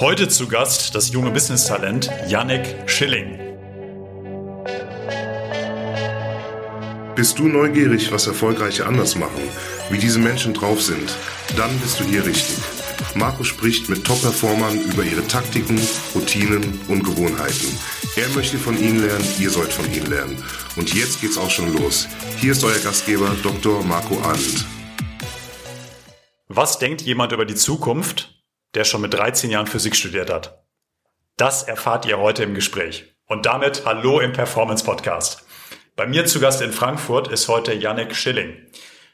Heute zu Gast das junge Business-Talent Yannick Schilling. Bist du neugierig, was Erfolgreiche anders machen, wie diese Menschen drauf sind? Dann bist du hier richtig. Marco spricht mit Top-Performern über ihre Taktiken, Routinen und Gewohnheiten. Er möchte von ihnen lernen, ihr sollt von ihnen lernen. Und jetzt geht's auch schon los. Hier ist euer Gastgeber Dr. Marco Arndt. Was denkt jemand über die Zukunft, der schon mit 13 Jahren Physik studiert hat? Das erfahrt ihr heute im Gespräch. Und damit Hallo im Performance Podcast. Bei mir zu Gast in Frankfurt ist heute Yannick Schilling.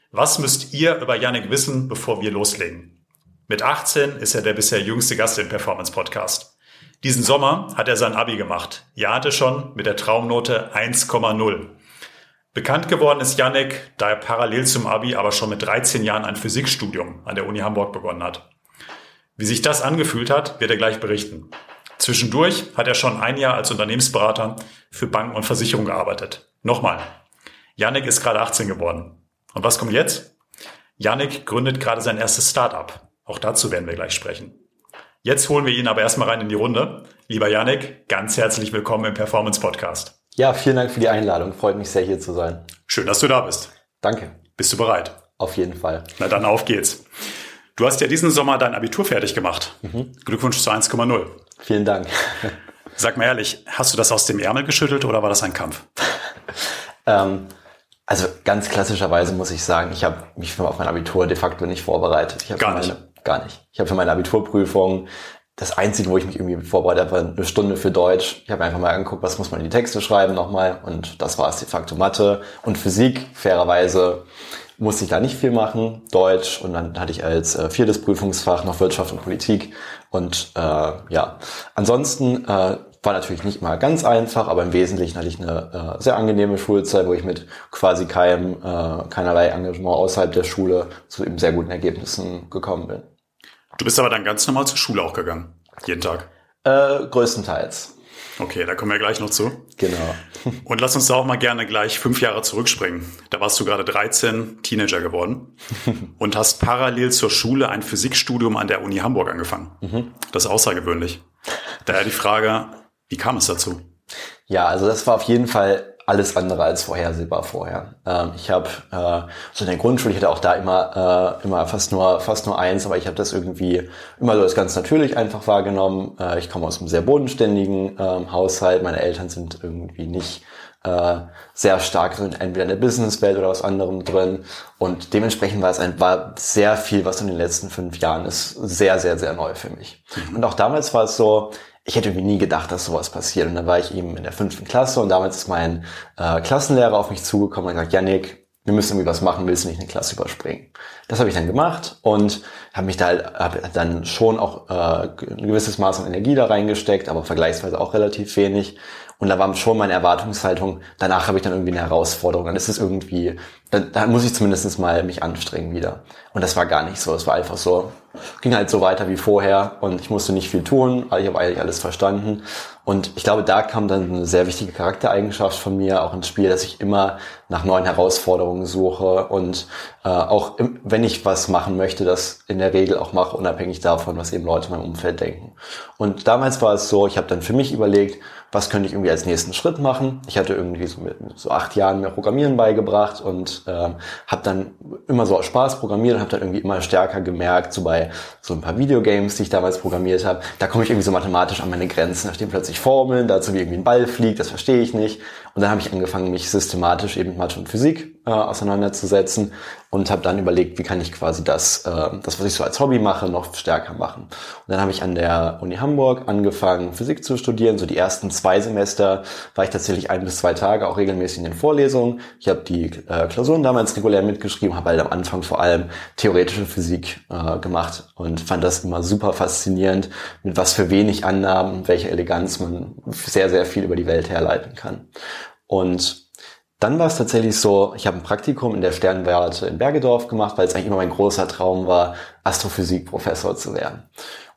Was müsst ihr über Yannick wissen, bevor wir loslegen? Mit 18 ist er der bisher jüngste Gast im Performance Podcast. Diesen Sommer hat er sein Abi gemacht. Er hatte schon mit der Traumnote 1,0. Bekannt geworden ist Yannick, da er parallel zum Abi aber schon mit 13 Jahren ein Physikstudium an der Uni Hamburg begonnen hat. Wie sich das angefühlt hat, wird er gleich berichten. Zwischendurch hat er schon ein Jahr als Unternehmensberater für Banken und Versicherungen gearbeitet. Nochmal. Yannick ist gerade 18 geworden. Und was kommt jetzt? Yannick gründet gerade sein erstes Startup. Auch dazu werden wir gleich sprechen. Jetzt holen wir ihn aber erstmal rein in die Runde. Lieber Yannick, ganz herzlich willkommen im Performance Podcast. Ja, vielen Dank für die Einladung. Freut mich sehr, hier zu sein. Schön, dass du da bist. Danke. Bist du bereit? Auf jeden Fall. Na dann auf geht's. Du hast ja diesen Sommer dein Abitur fertig gemacht. Mhm. Glückwunsch zu 1,0. Vielen Dank. Sag mal ehrlich, hast du das aus dem Ärmel geschüttelt oder war das ein Kampf? ähm, also ganz klassischerweise muss ich sagen, ich habe mich auf mein Abitur de facto nicht vorbereitet. Ich gar nicht. Meine, gar nicht. Ich habe für meine Abiturprüfung das Einzige, wo ich mich irgendwie vorbereitet habe, war eine Stunde für Deutsch. Ich habe einfach mal angeguckt, was muss man in die Texte schreiben nochmal und das war es de facto Mathe und Physik. Fairerweise musste ich da nicht viel machen, Deutsch und dann hatte ich als äh, viertes Prüfungsfach noch Wirtschaft und Politik und äh, ja, ansonsten äh, war natürlich nicht mal ganz einfach, aber im Wesentlichen hatte ich eine äh, sehr angenehme Schulzeit, wo ich mit quasi keinem, äh, keinerlei Engagement außerhalb der Schule zu eben sehr guten Ergebnissen gekommen bin. Du bist aber dann ganz normal zur Schule auch gegangen, jeden Tag? Äh, größtenteils. Okay, da kommen wir gleich noch zu. Genau. Und lass uns da auch mal gerne gleich fünf Jahre zurückspringen. Da warst du gerade 13, Teenager geworden und hast parallel zur Schule ein Physikstudium an der Uni Hamburg angefangen. Mhm. Das ist außergewöhnlich. Daher die Frage, wie kam es dazu? Ja, also das war auf jeden Fall alles andere als vorhersehbar vorher. Ähm, ich habe äh, so in der Grundschule, ich hatte auch da immer äh, immer fast nur fast nur eins, aber ich habe das irgendwie immer so als ganz natürlich einfach wahrgenommen. Äh, ich komme aus einem sehr bodenständigen äh, Haushalt. Meine Eltern sind irgendwie nicht äh, sehr stark so entweder in der Businesswelt oder was anderem drin. Und dementsprechend war es ein, war sehr viel, was in den letzten fünf Jahren ist, sehr, sehr, sehr neu für mich. Mhm. Und auch damals war es so, ich hätte irgendwie nie gedacht, dass sowas passiert. Und dann war ich eben in der fünften Klasse und damals ist mein äh, Klassenlehrer auf mich zugekommen und gesagt, Yannick, wir müssen irgendwie was machen, willst du nicht eine Klasse überspringen? Das habe ich dann gemacht und habe mich da halt, hab dann schon auch äh, ein gewisses Maß an Energie da reingesteckt, aber vergleichsweise auch relativ wenig. Und da war schon meine Erwartungshaltung, danach habe ich dann irgendwie eine Herausforderung. Dann ist es irgendwie, dann, dann muss ich zumindest mal mich anstrengen wieder. Und das war gar nicht so. Es war einfach so, ging halt so weiter wie vorher und ich musste nicht viel tun, ich habe eigentlich alles verstanden. Und ich glaube, da kam dann eine sehr wichtige Charaktereigenschaft von mir auch ins Spiel, dass ich immer nach neuen Herausforderungen suche und äh, auch im, wenn ich was machen möchte, das in der Regel auch mache, unabhängig davon, was eben Leute in meinem Umfeld denken. Und damals war es so, ich habe dann für mich überlegt, was könnte ich irgendwie als nächsten Schritt machen. Ich hatte irgendwie so mit so acht Jahren mir Programmieren beigebracht und ähm, habe dann immer so aus Spaß programmiert und habe dann irgendwie immer stärker gemerkt, so bei so ein paar Videogames, die ich damals programmiert habe, da komme ich irgendwie so mathematisch an meine Grenzen. Da stehen plötzlich Formeln, dazu wie irgendwie ein Ball fliegt, das verstehe ich nicht. Und dann habe ich angefangen, mich systematisch eben mit Mathe und Physik äh, auseinanderzusetzen und habe dann überlegt, wie kann ich quasi das, äh, das, was ich so als Hobby mache, noch stärker machen. Und dann habe ich an der Uni Hamburg angefangen, Physik zu studieren. So die ersten zwei Semester war ich tatsächlich ein bis zwei Tage auch regelmäßig in den Vorlesungen. Ich habe die äh, Klausuren damals regulär mitgeschrieben, habe halt am Anfang vor allem theoretische Physik äh, gemacht und fand das immer super faszinierend, mit was für wenig Annahmen welcher Eleganz man sehr, sehr viel über die Welt herleiten kann. Und dann war es tatsächlich so, ich habe ein Praktikum in der Sternwarte in Bergedorf gemacht, weil es eigentlich immer mein großer Traum war, Astrophysikprofessor zu werden.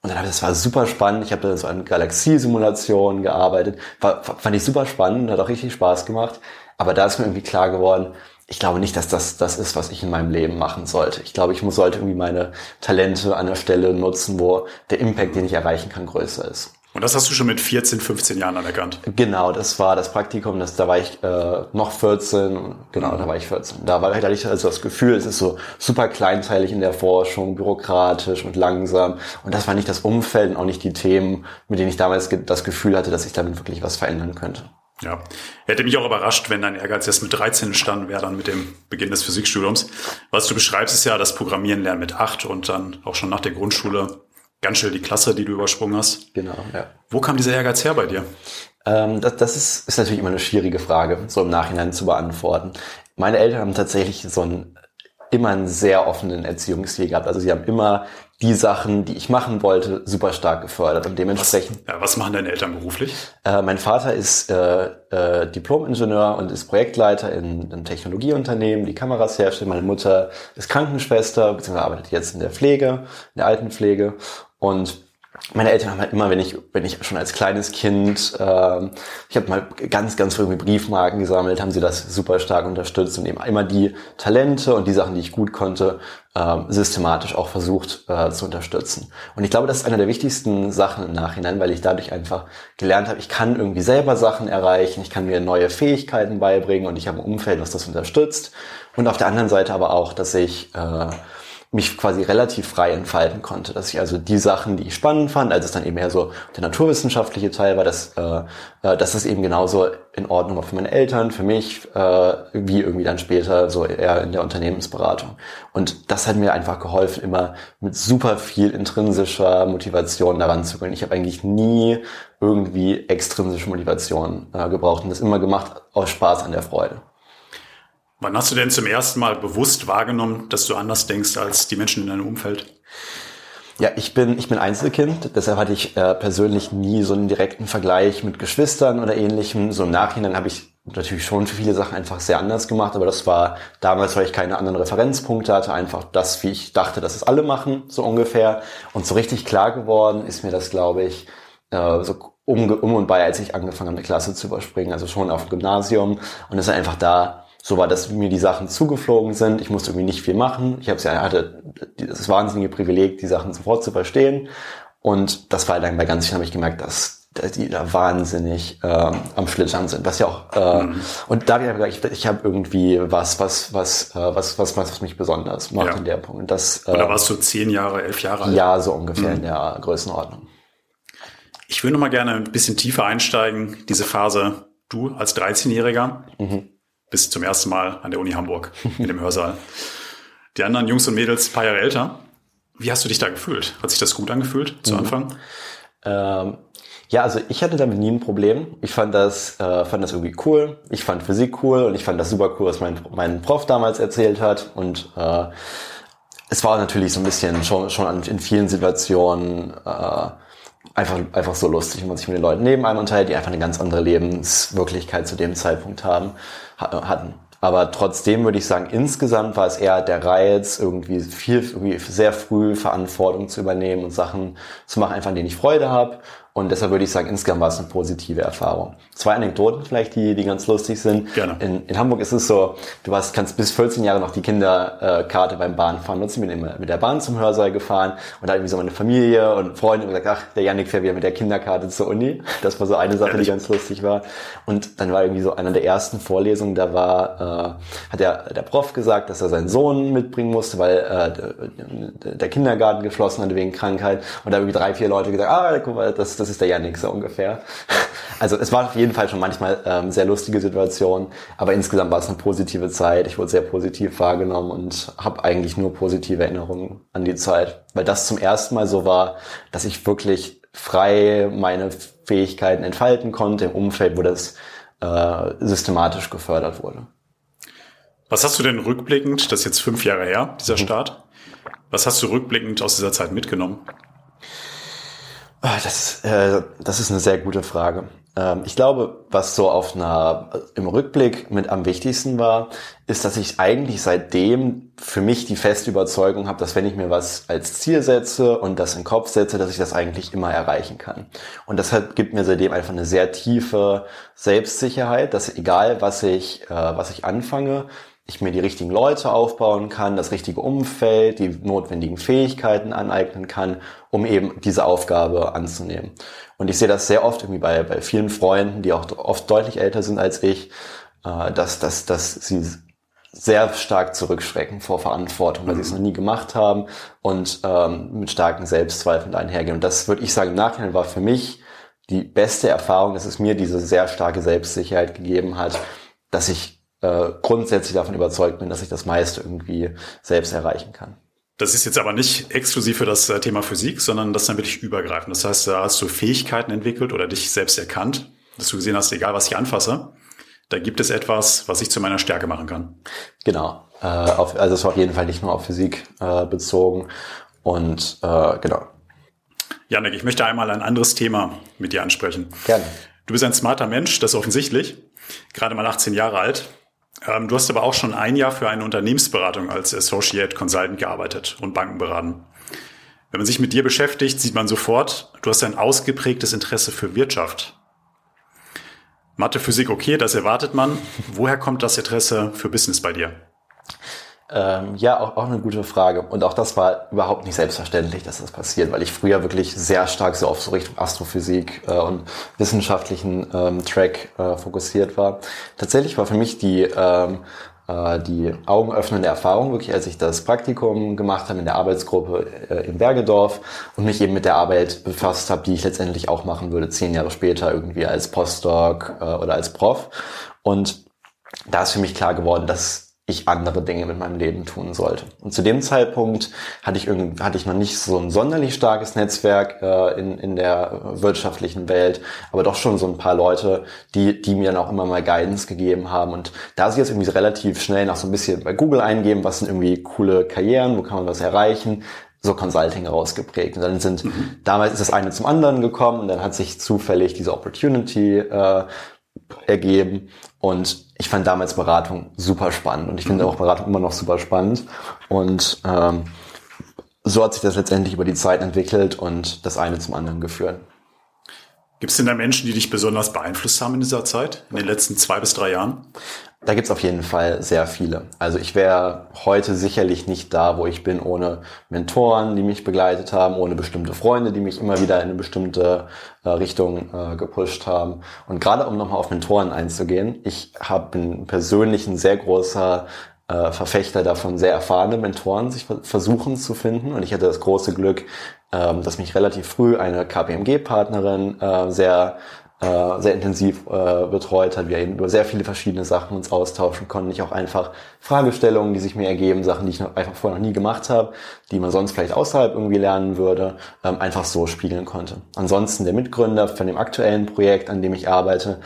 Und dann das war super spannend. Ich habe da so an Galaxiesimulationen gearbeitet. War, fand ich super spannend, hat auch richtig Spaß gemacht. Aber da ist mir irgendwie klar geworden, ich glaube nicht, dass das das ist, was ich in meinem Leben machen sollte. Ich glaube, ich muss, sollte irgendwie meine Talente an der Stelle nutzen, wo der Impact, den ich erreichen kann, größer ist. Und das hast du schon mit 14, 15 Jahren anerkannt? Genau, das war das Praktikum, das, da war ich äh, noch 14, genau, da war ich 14. Da war, hatte ich also das Gefühl, es ist so super kleinteilig in der Forschung, bürokratisch und langsam. Und das war nicht das Umfeld und auch nicht die Themen, mit denen ich damals das Gefühl hatte, dass ich damit wirklich was verändern könnte. Ja, hätte mich auch überrascht, wenn dein Ehrgeiz erst mit 13 entstanden wäre, dann mit dem Beginn des Physikstudiums. Was du beschreibst, ist ja das Programmieren lernen mit acht und dann auch schon nach der Grundschule ganz schnell die Klasse, die du übersprungen hast. Genau, ja. Wo kam dieser Ehrgeiz her bei dir? Ähm, das das ist, ist natürlich immer eine schwierige Frage, so im Nachhinein zu beantworten. Meine Eltern haben tatsächlich so einen immer einen sehr offenen Erziehungsstil gehabt. Also sie haben immer die Sachen, die ich machen wollte, super stark gefördert und dementsprechend. Was, ja, was machen deine Eltern beruflich? Äh, mein Vater ist äh, äh, Diplom-Ingenieur und ist Projektleiter in einem Technologieunternehmen, die Kameras herstellt. Meine Mutter ist Krankenschwester, beziehungsweise arbeitet jetzt in der Pflege, in der Altenpflege und meine Eltern haben halt immer, wenn ich, wenn ich schon als kleines Kind, äh, ich habe mal ganz, ganz früh Briefmarken gesammelt, haben sie das super stark unterstützt und eben immer die Talente und die Sachen, die ich gut konnte, äh, systematisch auch versucht äh, zu unterstützen. Und ich glaube, das ist eine der wichtigsten Sachen im Nachhinein, weil ich dadurch einfach gelernt habe, ich kann irgendwie selber Sachen erreichen, ich kann mir neue Fähigkeiten beibringen und ich habe ein Umfeld, was das unterstützt. Und auf der anderen Seite aber auch, dass ich äh, mich quasi relativ frei entfalten konnte. Dass ich also die Sachen, die ich spannend fand, als es dann eben eher so der naturwissenschaftliche Teil war, dass, äh, äh, dass das eben genauso in Ordnung war für meine Eltern, für mich, äh, wie irgendwie dann später so eher in der Unternehmensberatung. Und das hat mir einfach geholfen, immer mit super viel intrinsischer Motivation daran zu gehen. Ich habe eigentlich nie irgendwie extrinsische Motivation äh, gebraucht und das immer gemacht aus Spaß an der Freude. Wann hast du denn zum ersten Mal bewusst wahrgenommen, dass du anders denkst als die Menschen in deinem Umfeld? Ja, ich bin, ich bin Einzelkind, deshalb hatte ich äh, persönlich nie so einen direkten Vergleich mit Geschwistern oder ähnlichem. So im Nachhinein habe ich natürlich schon für viele Sachen einfach sehr anders gemacht, aber das war damals, weil ich keine anderen Referenzpunkte hatte, einfach das, wie ich dachte, dass es alle machen, so ungefähr. Und so richtig klar geworden ist mir das, glaube ich, äh, so um, um und bei, als ich angefangen habe, eine Klasse zu überspringen, also schon auf dem Gymnasium. Und ist einfach da so war, dass mir die Sachen zugeflogen sind. Ich musste irgendwie nicht viel machen. Ich habe ja hatte das wahnsinnige Privileg, die Sachen sofort zu verstehen. Und das war dann bei ganz vielen habe ich gemerkt, dass, dass die da wahnsinnig ähm, am Schlittern sind. Was ja auch äh, mhm. und da habe ich gesagt, ich, ich habe irgendwie was, was, was, äh, was, was, was mich besonders macht ja. in der Punkt. Und das. Äh, da warst du zehn Jahre, elf Jahre alt. Ja, so ungefähr mhm. in der Größenordnung. Ich würde noch mal gerne ein bisschen tiefer einsteigen. Diese Phase, du als 13-Jähriger. Mhm bis zum ersten Mal an der Uni Hamburg in dem Hörsaal. Die anderen Jungs und Mädels ein paar Jahre älter. Wie hast du dich da gefühlt? Hat sich das gut angefühlt zu mhm. Anfang? Ähm, ja, also ich hatte damit nie ein Problem. Ich fand das, äh, fand das irgendwie cool. Ich fand Physik cool und ich fand das super cool, was mein, mein Prof damals erzählt hat. Und äh, es war natürlich so ein bisschen schon, schon in vielen Situationen äh, einfach, einfach so lustig, wenn man sich mit den Leuten neben einem unterhält, die einfach eine ganz andere Lebenswirklichkeit zu dem Zeitpunkt haben, hatten. Aber trotzdem würde ich sagen, insgesamt war es eher der Reiz, irgendwie viel, irgendwie sehr früh Verantwortung zu übernehmen und Sachen zu machen, einfach an denen ich Freude habe und deshalb würde ich sagen, insgesamt war es eine positive Erfahrung. Zwei Anekdoten vielleicht, die, die ganz lustig sind. Gerne. In, in Hamburg ist es so, du warst, kannst bis 14 Jahre noch die Kinderkarte beim Bahnfahren nutzen. Ich bin immer mit der Bahn zum Hörsaal gefahren und da irgendwie so meine Familie und Freunde und gesagt, ach, der Janik fährt wieder mit der Kinderkarte zur Uni. Das war so eine Sache, die ganz lustig war. Und dann war irgendwie so einer der ersten Vorlesungen, da war, äh, hat der, der Prof gesagt, dass er seinen Sohn mitbringen musste, weil äh, der Kindergarten geschlossen hatte wegen Krankheit. Und da irgendwie drei, vier Leute gesagt, ah, guck mal, das, das das ist der Yannick so ungefähr. Also es war auf jeden Fall schon manchmal ähm, sehr lustige Situationen, aber insgesamt war es eine positive Zeit. Ich wurde sehr positiv wahrgenommen und habe eigentlich nur positive Erinnerungen an die Zeit, weil das zum ersten Mal so war, dass ich wirklich frei meine Fähigkeiten entfalten konnte im Umfeld, wo das äh, systematisch gefördert wurde. Was hast du denn rückblickend, das ist jetzt fünf Jahre her, dieser mhm. Start, was hast du rückblickend aus dieser Zeit mitgenommen? Ah, das, äh, das ist eine sehr gute Frage. Ähm, ich glaube, was so auf einer, im Rückblick mit am wichtigsten war, ist, dass ich eigentlich seitdem für mich die feste Überzeugung habe, dass wenn ich mir was als Ziel setze und das in den Kopf setze, dass ich das eigentlich immer erreichen kann. Und deshalb gibt mir seitdem einfach eine sehr tiefe Selbstsicherheit, dass egal was ich, äh, was ich anfange, ich mir die richtigen Leute aufbauen kann, das richtige Umfeld, die notwendigen Fähigkeiten aneignen kann, um eben diese Aufgabe anzunehmen. Und ich sehe das sehr oft irgendwie bei, bei vielen Freunden, die auch oft deutlich älter sind als ich, äh, dass, dass, dass sie sehr stark zurückschrecken vor Verantwortung, weil sie es noch nie gemacht haben und ähm, mit starken Selbstzweifeln einhergehen. Und das würde ich sagen, im Nachhinein war für mich die beste Erfahrung, dass es mir diese sehr starke Selbstsicherheit gegeben hat, dass ich äh, grundsätzlich davon überzeugt bin, dass ich das meiste irgendwie selbst erreichen kann. Das ist jetzt aber nicht exklusiv für das äh, Thema Physik, sondern das ist dann wirklich übergreifend. Das heißt, da hast du Fähigkeiten entwickelt oder dich selbst erkannt, dass du gesehen hast, egal was ich anfasse, da gibt es etwas, was ich zu meiner Stärke machen kann. Genau. Äh, auf, also es war auf jeden Fall nicht nur auf Physik äh, bezogen. Und äh, genau. Janik, ich möchte einmal ein anderes Thema mit dir ansprechen. Gerne. Du bist ein smarter Mensch, das ist offensichtlich. Gerade mal 18 Jahre alt. Ähm, du hast aber auch schon ein Jahr für eine Unternehmensberatung als Associate Consultant gearbeitet und Banken beraten. Wenn man sich mit dir beschäftigt, sieht man sofort, du hast ein ausgeprägtes Interesse für Wirtschaft. Mathe, Physik, okay, das erwartet man. Woher kommt das Interesse für Business bei dir? Ähm, ja, auch, auch eine gute Frage. Und auch das war überhaupt nicht selbstverständlich, dass das passiert, weil ich früher wirklich sehr stark so auf so Richtung Astrophysik äh, und wissenschaftlichen ähm, Track äh, fokussiert war. Tatsächlich war für mich die ähm, äh, die augenöffnende Erfahrung, wirklich als ich das Praktikum gemacht habe in der Arbeitsgruppe äh, in Bergedorf und mich eben mit der Arbeit befasst habe, die ich letztendlich auch machen würde, zehn Jahre später irgendwie als Postdoc äh, oder als Prof. Und da ist für mich klar geworden, dass ich andere Dinge mit meinem Leben tun sollte. Und zu dem Zeitpunkt hatte ich, irgendwie, hatte ich noch nicht so ein sonderlich starkes Netzwerk äh, in, in der wirtschaftlichen Welt, aber doch schon so ein paar Leute, die, die mir dann auch immer mal Guidance gegeben haben. Und da sie jetzt irgendwie relativ schnell nach so ein bisschen bei Google eingeben, was sind irgendwie coole Karrieren, wo kann man was erreichen, so Consulting rausgeprägt. Und dann sind, mhm. damals ist das eine zum anderen gekommen und dann hat sich zufällig diese Opportunity äh, ergeben. Und ich fand damals Beratung super spannend und ich finde auch Beratung immer noch super spannend. Und ähm, so hat sich das letztendlich über die Zeit entwickelt und das eine zum anderen geführt. Gibt es denn da Menschen, die dich besonders beeinflusst haben in dieser Zeit, in den letzten zwei bis drei Jahren? Da gibt's auf jeden Fall sehr viele. Also ich wäre heute sicherlich nicht da, wo ich bin, ohne Mentoren, die mich begleitet haben, ohne bestimmte Freunde, die mich immer wieder in eine bestimmte äh, Richtung äh, gepusht haben. Und gerade um nochmal auf Mentoren einzugehen, ich hab, bin persönlich ein sehr großer äh, Verfechter davon, sehr erfahrene Mentoren sich versuchen zu finden. Und ich hatte das große Glück, ähm, dass mich relativ früh eine KPMG-Partnerin äh, sehr äh, sehr intensiv äh, betreut hat, wir eben über sehr viele verschiedene Sachen uns austauschen konnten. Ich auch einfach Fragestellungen, die sich mir ergeben, Sachen, die ich noch, einfach vorher noch nie gemacht habe, die man sonst vielleicht außerhalb irgendwie lernen würde, ähm, einfach so spiegeln konnte. Ansonsten der Mitgründer von dem aktuellen Projekt, an dem ich arbeite,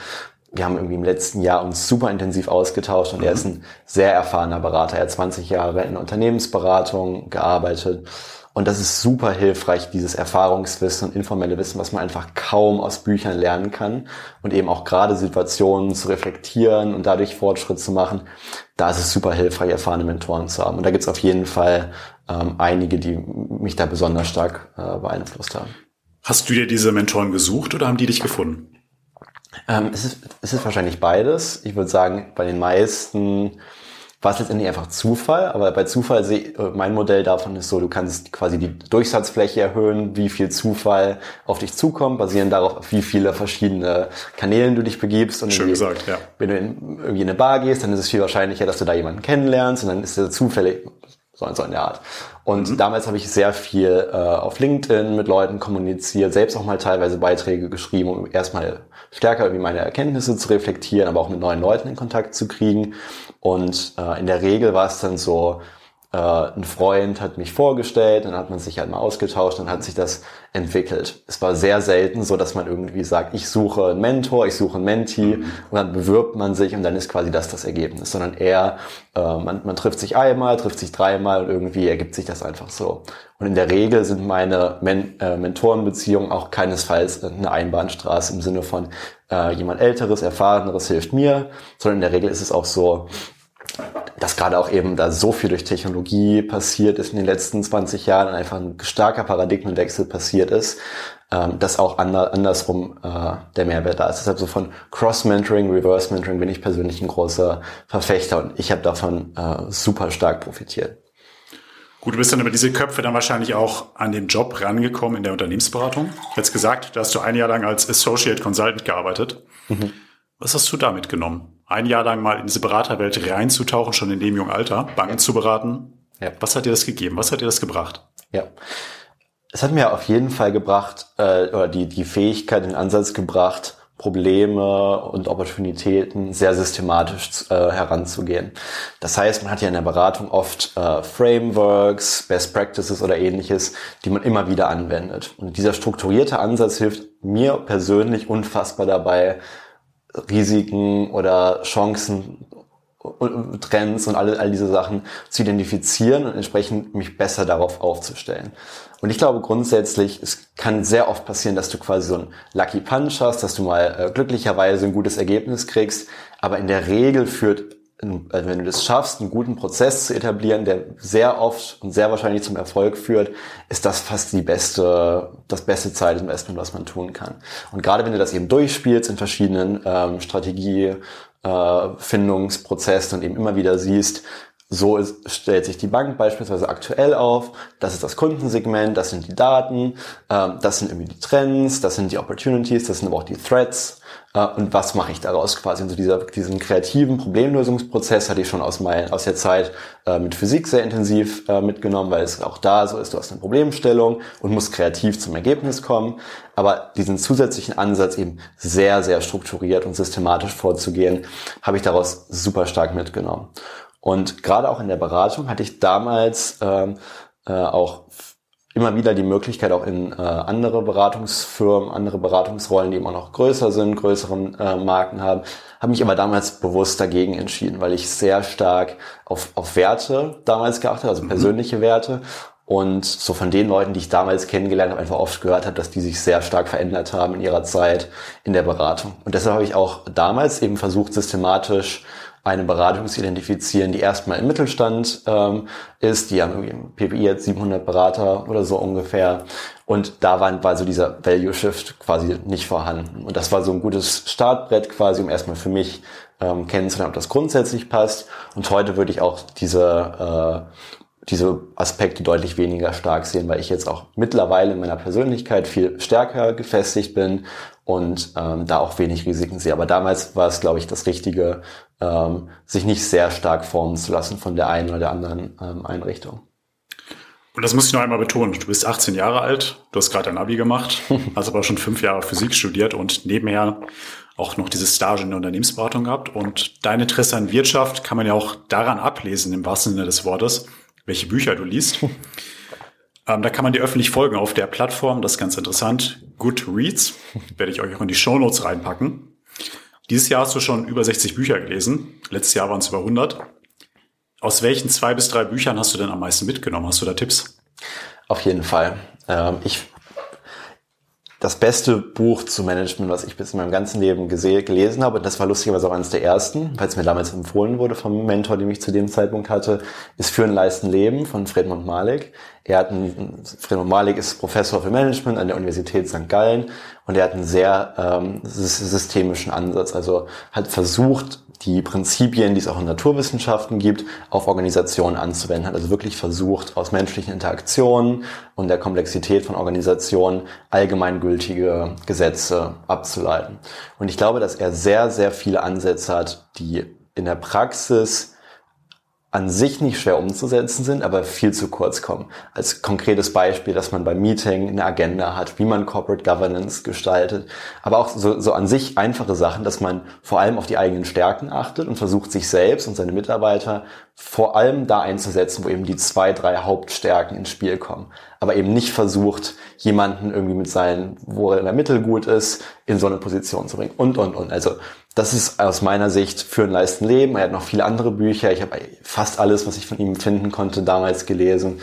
wir haben irgendwie im letzten Jahr uns super intensiv ausgetauscht und mhm. er ist ein sehr erfahrener Berater. Er hat 20 Jahre in Unternehmensberatung gearbeitet und das ist super hilfreich, dieses Erfahrungswissen und informelle Wissen, was man einfach kaum aus Büchern lernen kann. Und eben auch gerade Situationen zu reflektieren und dadurch Fortschritt zu machen. Da ist es super hilfreich, erfahrene Mentoren zu haben. Und da gibt es auf jeden Fall ähm, einige, die mich da besonders stark äh, beeinflusst haben. Hast du dir diese Mentoren gesucht oder haben die dich gefunden? Ähm, es, ist, es ist wahrscheinlich beides. Ich würde sagen, bei den meisten war es letztendlich einfach Zufall, aber bei Zufall sehe äh, mein Modell davon ist so, du kannst quasi die Durchsatzfläche erhöhen, wie viel Zufall auf dich zukommt, basierend darauf, auf wie viele verschiedene Kanälen du dich begibst. Und Schön gesagt, ja. Wenn du in, irgendwie in eine Bar gehst, dann ist es viel wahrscheinlicher, dass du da jemanden kennenlernst und dann ist der zufällig so, so in der Art. Und mhm. damals habe ich sehr viel äh, auf LinkedIn mit Leuten kommuniziert, selbst auch mal teilweise Beiträge geschrieben, um erstmal stärker irgendwie meine Erkenntnisse zu reflektieren, aber auch mit neuen Leuten in Kontakt zu kriegen. Und äh, in der Regel war es dann so, äh, ein Freund hat mich vorgestellt, dann hat man sich halt mal ausgetauscht, dann hat sich das entwickelt. Es war sehr selten so, dass man irgendwie sagt, ich suche einen Mentor, ich suche einen Mentee mhm. und dann bewirbt man sich und dann ist quasi das das Ergebnis, sondern eher, äh, man, man trifft sich einmal, trifft sich dreimal und irgendwie ergibt sich das einfach so. Und in der Regel sind meine Men äh, Mentorenbeziehungen auch keinesfalls eine Einbahnstraße im Sinne von äh, jemand älteres, erfahreneres hilft mir, sondern in der Regel ist es auch so, dass gerade auch eben da so viel durch Technologie passiert ist in den letzten 20 Jahren und einfach ein starker Paradigmenwechsel passiert ist, ähm, dass auch andersrum äh, der Mehrwert da ist. Deshalb so von Cross-Mentoring, Reverse-Mentoring bin ich persönlich ein großer Verfechter und ich habe davon äh, super stark profitiert. Gut, du bist dann über diese Köpfe dann wahrscheinlich auch an den Job rangekommen in der Unternehmensberatung. Jetzt gesagt, da hast du ein Jahr lang als Associate Consultant gearbeitet. Mhm. Was hast du da mitgenommen? Ein Jahr lang mal in diese Beraterwelt reinzutauchen, schon in dem jungen Alter, Banken zu beraten. Ja. Was hat dir das gegeben? Was hat dir das gebracht? Ja. Es hat mir auf jeden Fall gebracht, äh, oder die, die Fähigkeit, den Ansatz gebracht, Probleme und Opportunitäten sehr systematisch äh, heranzugehen. Das heißt, man hat ja in der Beratung oft äh, Frameworks, Best Practices oder ähnliches, die man immer wieder anwendet. Und dieser strukturierte Ansatz hilft mir persönlich unfassbar dabei, Risiken oder Chancen Trends und alle, all diese Sachen zu identifizieren und entsprechend mich besser darauf aufzustellen. Und ich glaube grundsätzlich, es kann sehr oft passieren, dass du quasi so einen Lucky Punch hast, dass du mal äh, glücklicherweise ein gutes Ergebnis kriegst. Aber in der Regel führt, also wenn du das schaffst, einen guten Prozess zu etablieren, der sehr oft und sehr wahrscheinlich zum Erfolg führt, ist das fast die beste, das beste Zeitinvestment, was man tun kann. Und gerade wenn du das eben durchspielst in verschiedenen ähm, Strategie, äh, und eben immer wieder siehst, so ist, stellt sich die Bank beispielsweise aktuell auf. Das ist das Kundensegment, das sind die Daten, äh, das sind irgendwie die Trends, das sind die Opportunities, das sind aber auch die Threats. Äh, und was mache ich daraus quasi? Also dieser, diesen kreativen Problemlösungsprozess hatte ich schon aus, mein, aus der Zeit äh, mit Physik sehr intensiv äh, mitgenommen, weil es auch da so ist, du hast eine Problemstellung und musst kreativ zum Ergebnis kommen. Aber diesen zusätzlichen Ansatz eben sehr, sehr strukturiert und systematisch vorzugehen, habe ich daraus super stark mitgenommen. Und gerade auch in der Beratung hatte ich damals ähm, äh, auch immer wieder die Möglichkeit, auch in äh, andere Beratungsfirmen, andere Beratungsrollen, die immer noch größer sind, größeren äh, Marken haben, habe mich aber damals bewusst dagegen entschieden, weil ich sehr stark auf, auf Werte damals geachtet, also mhm. persönliche Werte und so von den Leuten, die ich damals kennengelernt habe, einfach oft gehört habe, dass die sich sehr stark verändert haben in ihrer Zeit in der Beratung. Und deshalb habe ich auch damals eben versucht, systematisch eine Beratung zu identifizieren, die erstmal im Mittelstand ähm, ist. Die haben irgendwie im PPI jetzt 700 Berater oder so ungefähr. Und da war, war so dieser Value Shift quasi nicht vorhanden. Und das war so ein gutes Startbrett quasi, um erstmal für mich ähm, kennenzulernen, ob das grundsätzlich passt. Und heute würde ich auch diese äh, diese Aspekte deutlich weniger stark sehen, weil ich jetzt auch mittlerweile in meiner Persönlichkeit viel stärker gefestigt bin und ähm, da auch wenig Risiken sehe. Aber damals war es, glaube ich, das Richtige, ähm, sich nicht sehr stark formen zu lassen von der einen oder der anderen ähm, Einrichtung. Und das muss ich noch einmal betonen. Du bist 18 Jahre alt, du hast gerade ein Abi gemacht, hast aber schon fünf Jahre Physik studiert und nebenher auch noch diese Stage in der Unternehmensberatung gehabt. Und dein Interesse an Wirtschaft kann man ja auch daran ablesen, im wahrsten Sinne des Wortes, welche Bücher du liest. ähm, da kann man dir öffentlich folgen auf der Plattform, das ist ganz interessant. Goodreads, werde ich euch auch in die Show Notes reinpacken. Dieses Jahr hast du schon über 60 Bücher gelesen. Letztes Jahr waren es über 100. Aus welchen zwei bis drei Büchern hast du denn am meisten mitgenommen? Hast du da Tipps? Auf jeden Fall. Ähm, ich das beste Buch zu Management, was ich bis in meinem ganzen Leben gelesen habe, und das war lustigerweise auch eines der ersten, weil es mir damals empfohlen wurde vom Mentor, den ich zu dem Zeitpunkt hatte, ist Führen, Leisten, Leben von Fredmund Malik. Er hat einen, Fredmund Malik ist Professor für Management an der Universität St. Gallen und er hat einen sehr ähm, systemischen Ansatz, also hat versucht, die Prinzipien, die es auch in Naturwissenschaften gibt, auf Organisationen anzuwenden. Hat also wirklich versucht, aus menschlichen Interaktionen und der Komplexität von Organisationen allgemeingültige Gesetze abzuleiten. Und ich glaube, dass er sehr, sehr viele Ansätze hat, die in der Praxis an sich nicht schwer umzusetzen sind, aber viel zu kurz kommen. Als konkretes Beispiel, dass man beim Meeting eine Agenda hat, wie man Corporate Governance gestaltet, aber auch so, so an sich einfache Sachen, dass man vor allem auf die eigenen Stärken achtet und versucht, sich selbst und seine Mitarbeiter vor allem da einzusetzen, wo eben die zwei, drei Hauptstärken ins Spiel kommen. Aber eben nicht versucht, jemanden irgendwie mit seinen, wo er in der Mitte gut ist, in so eine Position zu bringen und, und, und. Also das ist aus meiner Sicht für ein Leisten Leben. Er hat noch viele andere Bücher. Ich habe fast alles, was ich von ihm finden konnte, damals gelesen.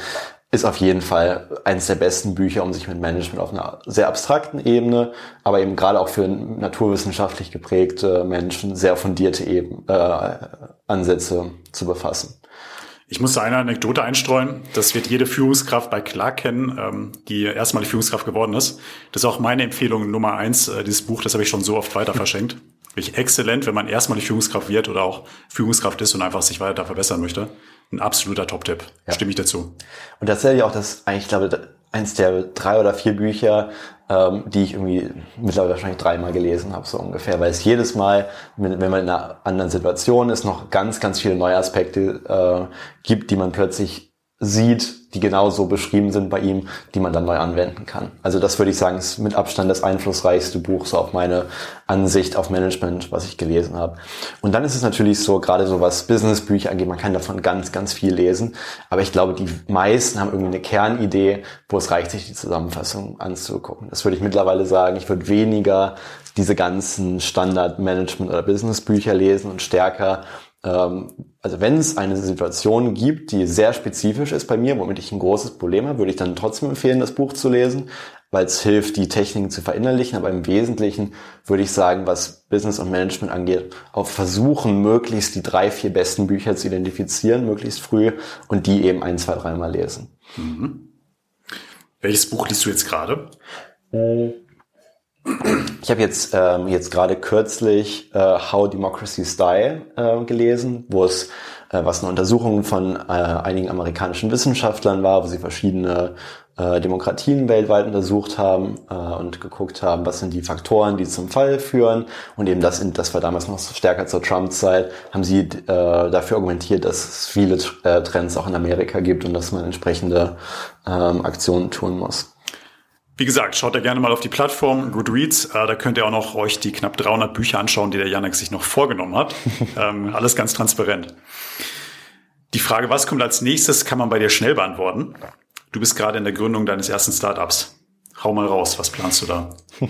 Ist auf jeden Fall eines der besten Bücher, um sich mit Management auf einer sehr abstrakten Ebene, aber eben gerade auch für naturwissenschaftlich geprägte Menschen sehr fundierte eben, äh, Ansätze zu befassen. Ich muss da eine Anekdote einstreuen. Das wird jede Führungskraft bei Clark kennen, ähm, die erstmal die Führungskraft geworden ist. Das ist auch meine Empfehlung Nummer eins. Äh, dieses Buch, das habe ich schon so oft weiter verschenkt. Wirklich exzellent, wenn man erstmal die Führungskraft wird oder auch Führungskraft ist und einfach sich weiter verbessern möchte. Ein absoluter Top-Tipp. Ja. Stimme ich dazu. Und tatsächlich auch das, eigentlich, ich glaube, eins der drei oder vier Bücher, ähm, die ich irgendwie mittlerweile wahrscheinlich dreimal gelesen habe, so ungefähr, weil es jedes Mal, wenn, wenn man in einer anderen Situation ist, noch ganz, ganz viele neue Aspekte äh, gibt, die man plötzlich sieht, die genauso beschrieben sind bei ihm, die man dann neu anwenden kann. Also das würde ich sagen, ist mit Abstand das einflussreichste Buch so auf meine Ansicht auf Management, was ich gelesen habe. Und dann ist es natürlich so, gerade so was Businessbücher angeht, man kann davon ganz, ganz viel lesen. Aber ich glaube, die meisten haben irgendwie eine Kernidee, wo es reicht, sich die Zusammenfassung anzugucken. Das würde ich mittlerweile sagen. Ich würde weniger diese ganzen Standard-Management- oder Businessbücher lesen und stärker also wenn es eine Situation gibt, die sehr spezifisch ist bei mir, womit ich ein großes Problem habe, würde ich dann trotzdem empfehlen, das Buch zu lesen, weil es hilft, die Techniken zu verinnerlichen. Aber im Wesentlichen würde ich sagen, was Business und Management angeht, auf versuchen, möglichst die drei, vier besten Bücher zu identifizieren, möglichst früh und die eben ein, zwei, dreimal lesen. Mhm. Welches Buch liest du jetzt gerade? Äh, ich habe jetzt ähm, jetzt gerade kürzlich äh, How Democracies Die äh, gelesen, wo es äh, was eine Untersuchung von äh, einigen amerikanischen Wissenschaftlern war, wo sie verschiedene äh, Demokratien weltweit untersucht haben äh, und geguckt haben, was sind die Faktoren, die zum Fall führen. Und eben das, das war damals noch stärker zur Trump-Zeit, haben sie äh, dafür argumentiert, dass es viele äh, Trends auch in Amerika gibt und dass man entsprechende ähm, Aktionen tun muss. Wie gesagt, schaut da gerne mal auf die Plattform Goodreads. Äh, da könnt ihr auch noch euch die knapp 300 Bücher anschauen, die der Janek sich noch vorgenommen hat. ähm, alles ganz transparent. Die Frage, was kommt als nächstes, kann man bei dir schnell beantworten. Du bist gerade in der Gründung deines ersten Startups. Hau mal raus, was planst du da?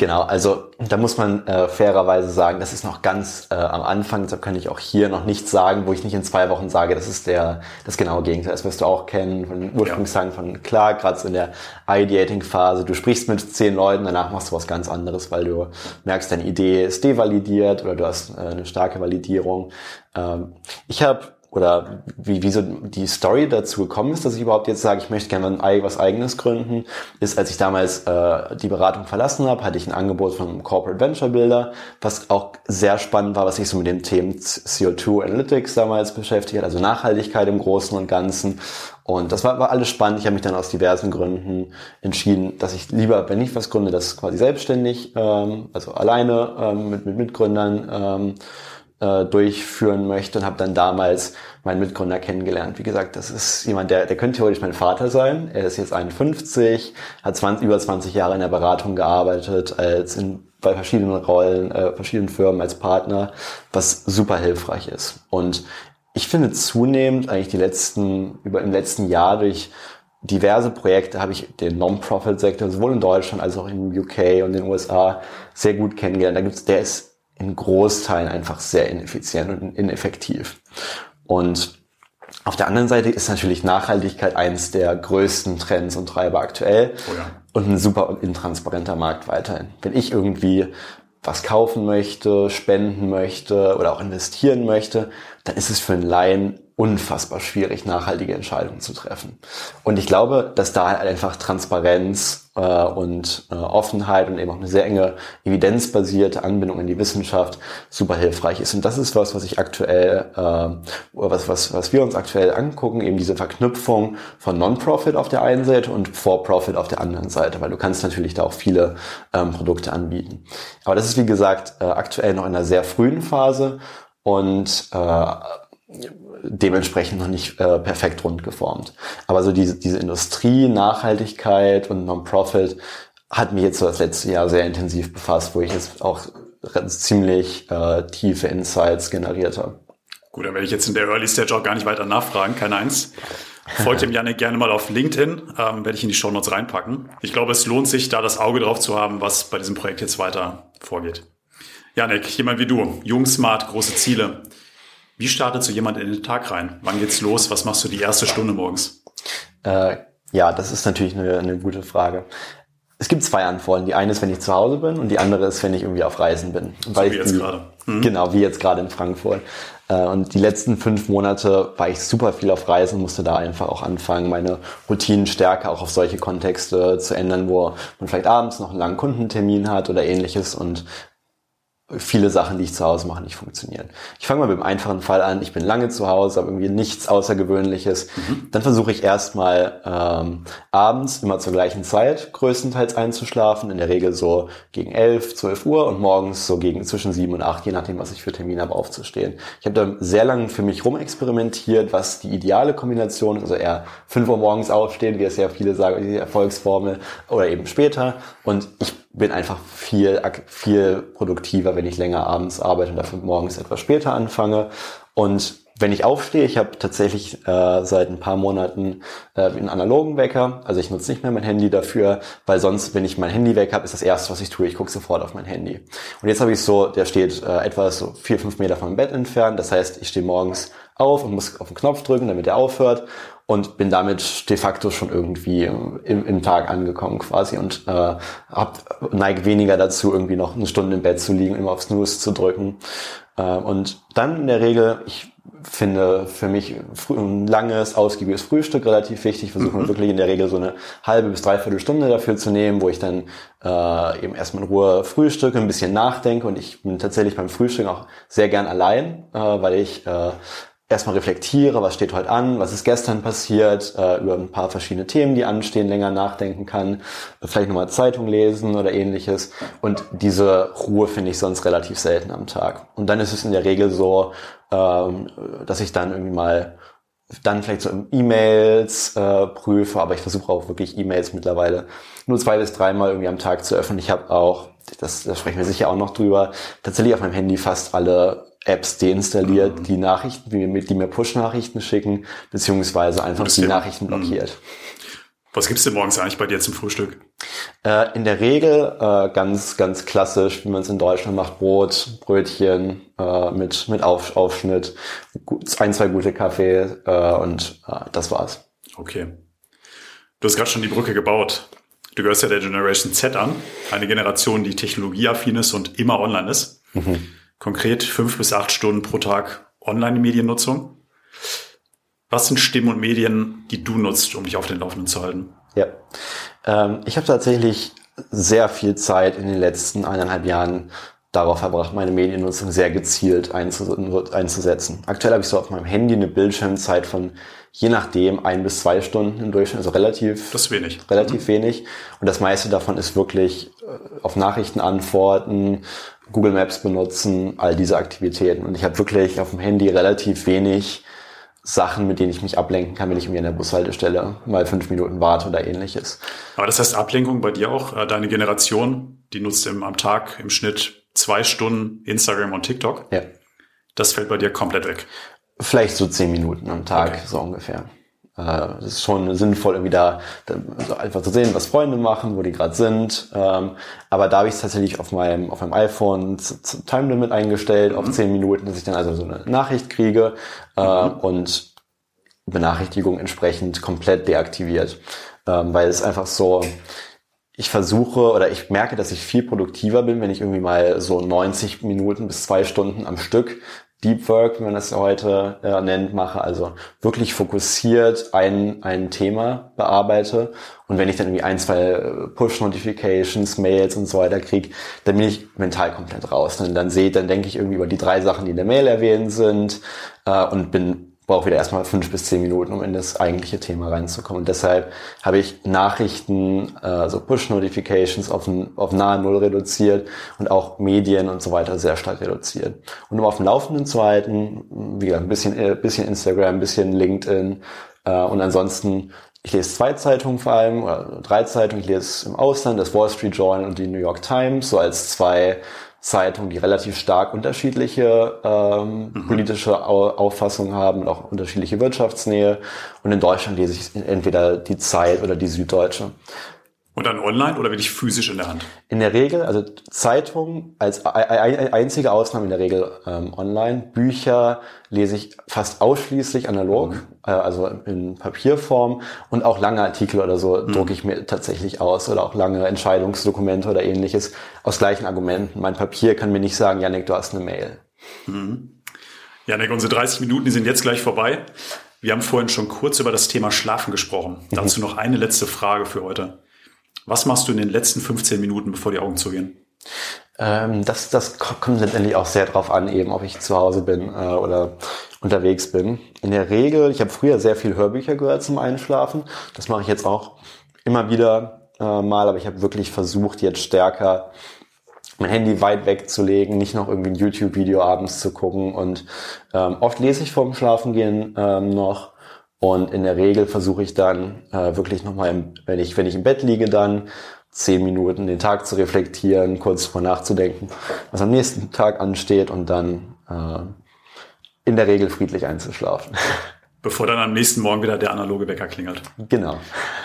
Genau, also da muss man äh, fairerweise sagen, das ist noch ganz äh, am Anfang, da kann ich auch hier noch nichts sagen, wo ich nicht in zwei Wochen sage, das ist der das genaue Gegenteil. Das wirst du auch kennen von den Ursprungstagen von klar, gerade so in der Ideating-Phase. Du sprichst mit zehn Leuten, danach machst du was ganz anderes, weil du merkst, deine Idee ist devalidiert oder du hast äh, eine starke Validierung. Ähm, ich habe oder wie, wie so die Story dazu gekommen ist, dass ich überhaupt jetzt sage, ich möchte gerne was eigenes gründen, ist, als ich damals äh, die Beratung verlassen habe, hatte ich ein Angebot von einem Corporate Venture Builder, was auch sehr spannend war, was sich so mit dem Themen CO2 Analytics damals beschäftigt hat, also Nachhaltigkeit im Großen und Ganzen. Und das war, war alles spannend. Ich habe mich dann aus diversen Gründen entschieden, dass ich lieber, wenn ich was gründe, das quasi selbstständig, ähm, also alleine ähm, mit, mit Mitgründern ähm, äh, durchführen möchte und habe dann damals meinen Mitgründer kennengelernt. Wie gesagt, das ist jemand, der, der könnte theoretisch mein Vater sein. Er ist jetzt 51, hat 20, über 20 Jahre in der Beratung gearbeitet, als in, bei verschiedenen Rollen, äh, verschiedenen Firmen als Partner, was super hilfreich ist. Und ich finde zunehmend eigentlich die letzten, über im letzten Jahr durch diverse Projekte habe ich den Non-Profit-Sektor sowohl in Deutschland als auch in UK und den USA sehr gut kennengelernt. Da gibt's, der ist in Großteilen einfach sehr ineffizient und ineffektiv. Und auf der anderen Seite ist natürlich Nachhaltigkeit eins der größten Trends und Treiber aktuell oh ja. und ein super intransparenter Markt weiterhin. Wenn ich irgendwie was kaufen möchte, spenden möchte oder auch investieren möchte, dann ist es für einen Laien unfassbar schwierig, nachhaltige Entscheidungen zu treffen. Und ich glaube, dass da halt einfach Transparenz äh, und äh, Offenheit und eben auch eine sehr enge evidenzbasierte Anbindung in die Wissenschaft super hilfreich ist. Und das ist was, was ich aktuell, äh, was, was, was wir uns aktuell angucken, eben diese Verknüpfung von Non-Profit auf der einen Seite und For-Profit auf der anderen Seite, weil du kannst natürlich da auch viele ähm, Produkte anbieten. Aber das ist, wie gesagt, äh, aktuell noch in einer sehr frühen Phase und äh, dementsprechend noch nicht äh, perfekt rund geformt. Aber so diese, diese Industrie, Nachhaltigkeit und Non-Profit hat mich jetzt so das letzte Jahr sehr intensiv befasst, wo ich jetzt auch ziemlich äh, tiefe Insights generiert habe. Gut, dann werde ich jetzt in der Early Stage auch gar nicht weiter nachfragen, keine Eins. Folgt dem Janik gerne mal auf LinkedIn, ähm, werde ich in die Show Notes reinpacken. Ich glaube, es lohnt sich, da das Auge drauf zu haben, was bei diesem Projekt jetzt weiter vorgeht. Janik, jemand wie du, jung, smart, große Ziele. Wie startet so jemand in den Tag rein? Wann geht's los? Was machst du die erste Stunde morgens? Äh, ja, das ist natürlich eine, eine gute Frage. Es gibt zwei Antworten. Die eine ist, wenn ich zu Hause bin und die andere ist, wenn ich irgendwie auf Reisen bin. So weil wie jetzt gerade. Mhm. Genau, wie jetzt gerade in Frankfurt. Äh, und die letzten fünf Monate war ich super viel auf Reisen und musste da einfach auch anfangen, meine Routinen stärker auch auf solche Kontexte zu ändern, wo man vielleicht abends noch einen langen Kundentermin hat oder ähnliches und viele Sachen, die ich zu Hause mache, nicht funktionieren. Ich fange mal mit dem einfachen Fall an. Ich bin lange zu Hause, habe irgendwie nichts Außergewöhnliches. Mhm. Dann versuche ich erstmal ähm, abends immer zur gleichen Zeit größtenteils einzuschlafen. In der Regel so gegen 11, 12 Uhr und morgens so gegen zwischen 7 und 8, je nachdem, was ich für Termine habe, aufzustehen. Ich habe da sehr lange für mich rumexperimentiert, was die ideale Kombination ist. Also eher 5 Uhr morgens aufstehen, wie es ja viele sagen, die Erfolgsformel, oder eben später. Und ich bin einfach viel, viel produktiver, wenn ich länger abends arbeite und dafür morgens etwas später anfange. Und wenn ich aufstehe, ich habe tatsächlich äh, seit ein paar Monaten äh, einen analogen Wecker. Also ich nutze nicht mehr mein Handy dafür, weil sonst, wenn ich mein Handy weg habe, ist das erste, was ich tue, ich gucke sofort auf mein Handy. Und jetzt habe ich so, der steht äh, etwa so vier, fünf Meter vom Bett entfernt. Das heißt, ich stehe morgens auf und muss auf den Knopf drücken, damit er aufhört und bin damit de facto schon irgendwie im, im Tag angekommen quasi und äh, hab, neige weniger dazu, irgendwie noch eine Stunde im Bett zu liegen, immer auf Snooze zu drücken. Äh, und dann in der Regel, ich finde für mich ein langes, ausgiebiges Frühstück relativ wichtig. Ich versuche mhm. wirklich in der Regel so eine halbe bis dreiviertel Stunde dafür zu nehmen, wo ich dann äh, eben erstmal in Ruhe frühstücke, ein bisschen nachdenke und ich bin tatsächlich beim Frühstück auch sehr gern allein, äh, weil ich äh, erstmal reflektiere, was steht heute an, was ist gestern passiert, äh, über ein paar verschiedene Themen, die anstehen, länger nachdenken kann, vielleicht nochmal Zeitung lesen oder ähnliches. Und diese Ruhe finde ich sonst relativ selten am Tag. Und dann ist es in der Regel so, ähm, dass ich dann irgendwie mal dann vielleicht so E-Mails äh, prüfe, aber ich versuche auch wirklich E-Mails mittlerweile nur zwei bis dreimal irgendwie am Tag zu öffnen. Ich habe auch, das, das sprechen wir sicher auch noch drüber, tatsächlich auf meinem Handy fast alle Apps deinstalliert, mhm. die Nachrichten, die mir, Push-Nachrichten schicken, beziehungsweise einfach die Nachrichten mhm. blockiert. Was gibt's denn morgens eigentlich bei dir zum Frühstück? Äh, in der Regel äh, ganz, ganz klassisch, wie man es in Deutschland macht, Brot, Brötchen äh, mit, mit Auf, Aufschnitt, ein, zwei gute Kaffee äh, und äh, das war's. Okay. Du hast gerade schon die Brücke gebaut. Du gehörst ja der Generation Z an, eine Generation, die technologieaffin ist und immer online ist. Mhm. Konkret fünf bis acht Stunden pro Tag Online-Mediennutzung. Was sind Stimmen und Medien, die du nutzt, um dich auf den Laufenden zu halten? Ja, ähm, ich habe tatsächlich sehr viel Zeit in den letzten eineinhalb Jahren darauf verbracht, meine Mediennutzung sehr gezielt einzusetzen. Aktuell habe ich so auf meinem Handy eine Bildschirmzeit von je nachdem ein bis zwei Stunden im Durchschnitt, also relativ, das ist wenig. relativ mhm. wenig. Und das meiste davon ist wirklich äh, auf Nachrichten antworten, Google Maps benutzen, all diese Aktivitäten. Und ich habe wirklich auf dem Handy relativ wenig Sachen, mit denen ich mich ablenken kann, wenn ich irgendwie an der Bushaltestelle mal fünf Minuten warte oder ähnliches. Aber das heißt Ablenkung bei dir auch, äh, deine Generation, die nutzt im, am Tag im Schnitt zwei Stunden Instagram und TikTok. Ja. Das fällt bei dir komplett weg. Vielleicht so zehn Minuten am Tag, okay. so ungefähr. Äh, es ist schon sinnvoll, irgendwie da, einfach zu sehen, was Freunde machen, wo die gerade sind. Ähm, aber da habe ich es tatsächlich auf meinem, auf meinem iPhone Time Limit eingestellt, mhm. auf zehn Minuten, dass ich dann also so eine Nachricht kriege äh, mhm. und Benachrichtigung entsprechend komplett deaktiviert. Ähm, weil es einfach so, ich versuche oder ich merke, dass ich viel produktiver bin, wenn ich irgendwie mal so 90 Minuten bis zwei Stunden am Stück Deep Work, wie man das heute äh, nennt, mache, also wirklich fokussiert ein, ein Thema bearbeite. Und wenn ich dann irgendwie ein, zwei Push-Notifications, Mails und so weiter kriege, dann bin ich mental komplett raus. Und dann sehe, dann denke ich irgendwie über die drei Sachen, die in der Mail erwähnt sind äh, und bin brauche wieder erstmal fünf bis zehn Minuten, um in das eigentliche Thema reinzukommen. Und deshalb habe ich Nachrichten, also Push-Notifications auf, auf nahe Null reduziert und auch Medien und so weiter sehr stark reduziert. Und um auf dem Laufenden zu halten, wie gesagt, ein bisschen, äh, bisschen Instagram, ein bisschen LinkedIn äh, und ansonsten ich lese zwei Zeitungen vor allem, oder drei Zeitungen. Ich lese im Ausland das Wall Street Journal und die New York Times, so als zwei Zeitungen, die relativ stark unterschiedliche ähm, mhm. politische Au Auffassungen haben und auch unterschiedliche Wirtschaftsnähe. Und in Deutschland lese ich entweder die Zeit oder die Süddeutsche. Und dann online oder wirklich physisch in der Hand? In der Regel, also Zeitung als einzige Ausnahme in der Regel ähm, online. Bücher lese ich fast ausschließlich analog, mhm. äh, also in Papierform und auch lange Artikel oder so mhm. drucke ich mir tatsächlich aus oder auch lange Entscheidungsdokumente oder ähnliches aus gleichen Argumenten. Mein Papier kann mir nicht sagen, Janik, du hast eine Mail. Mhm. Janik, unsere 30 Minuten, die sind jetzt gleich vorbei. Wir haben vorhin schon kurz über das Thema Schlafen gesprochen. Mhm. Dazu noch eine letzte Frage für heute. Was machst du in den letzten 15 Minuten, bevor die Augen zugehen? Ähm, das, das kommt letztendlich auch sehr drauf an, eben ob ich zu Hause bin äh, oder unterwegs bin. In der Regel, ich habe früher sehr viel Hörbücher gehört zum Einschlafen. Das mache ich jetzt auch immer wieder äh, mal, aber ich habe wirklich versucht, jetzt stärker mein Handy weit wegzulegen, nicht noch irgendwie ein YouTube-Video abends zu gucken. Und ähm, oft lese ich vorm Schlafengehen ähm, noch und in der Regel versuche ich dann äh, wirklich nochmal, wenn ich, wenn ich im Bett liege, dann zehn Minuten den Tag zu reflektieren, kurz drüber nachzudenken, was am nächsten Tag ansteht und dann äh, in der Regel friedlich einzuschlafen. Bevor dann am nächsten Morgen wieder der analoge Wecker klingelt. Genau.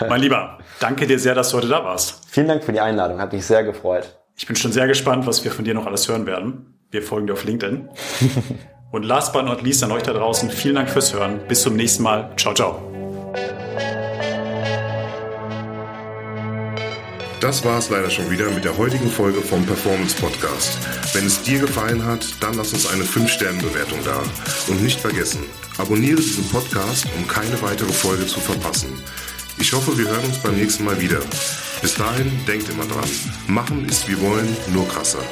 Mein Lieber, danke dir sehr, dass du heute da warst. Vielen Dank für die Einladung, hat mich sehr gefreut. Ich bin schon sehr gespannt, was wir von dir noch alles hören werden. Wir folgen dir auf LinkedIn. Und last but not least an euch da draußen, vielen Dank fürs Hören. Bis zum nächsten Mal. Ciao, ciao. Das war es leider schon wieder mit der heutigen Folge vom Performance Podcast. Wenn es dir gefallen hat, dann lass uns eine 5-Sterne-Bewertung da. Und nicht vergessen, abonniere diesen Podcast, um keine weitere Folge zu verpassen. Ich hoffe, wir hören uns beim nächsten Mal wieder. Bis dahin, denkt immer dran. Machen ist wie wollen, nur krasser.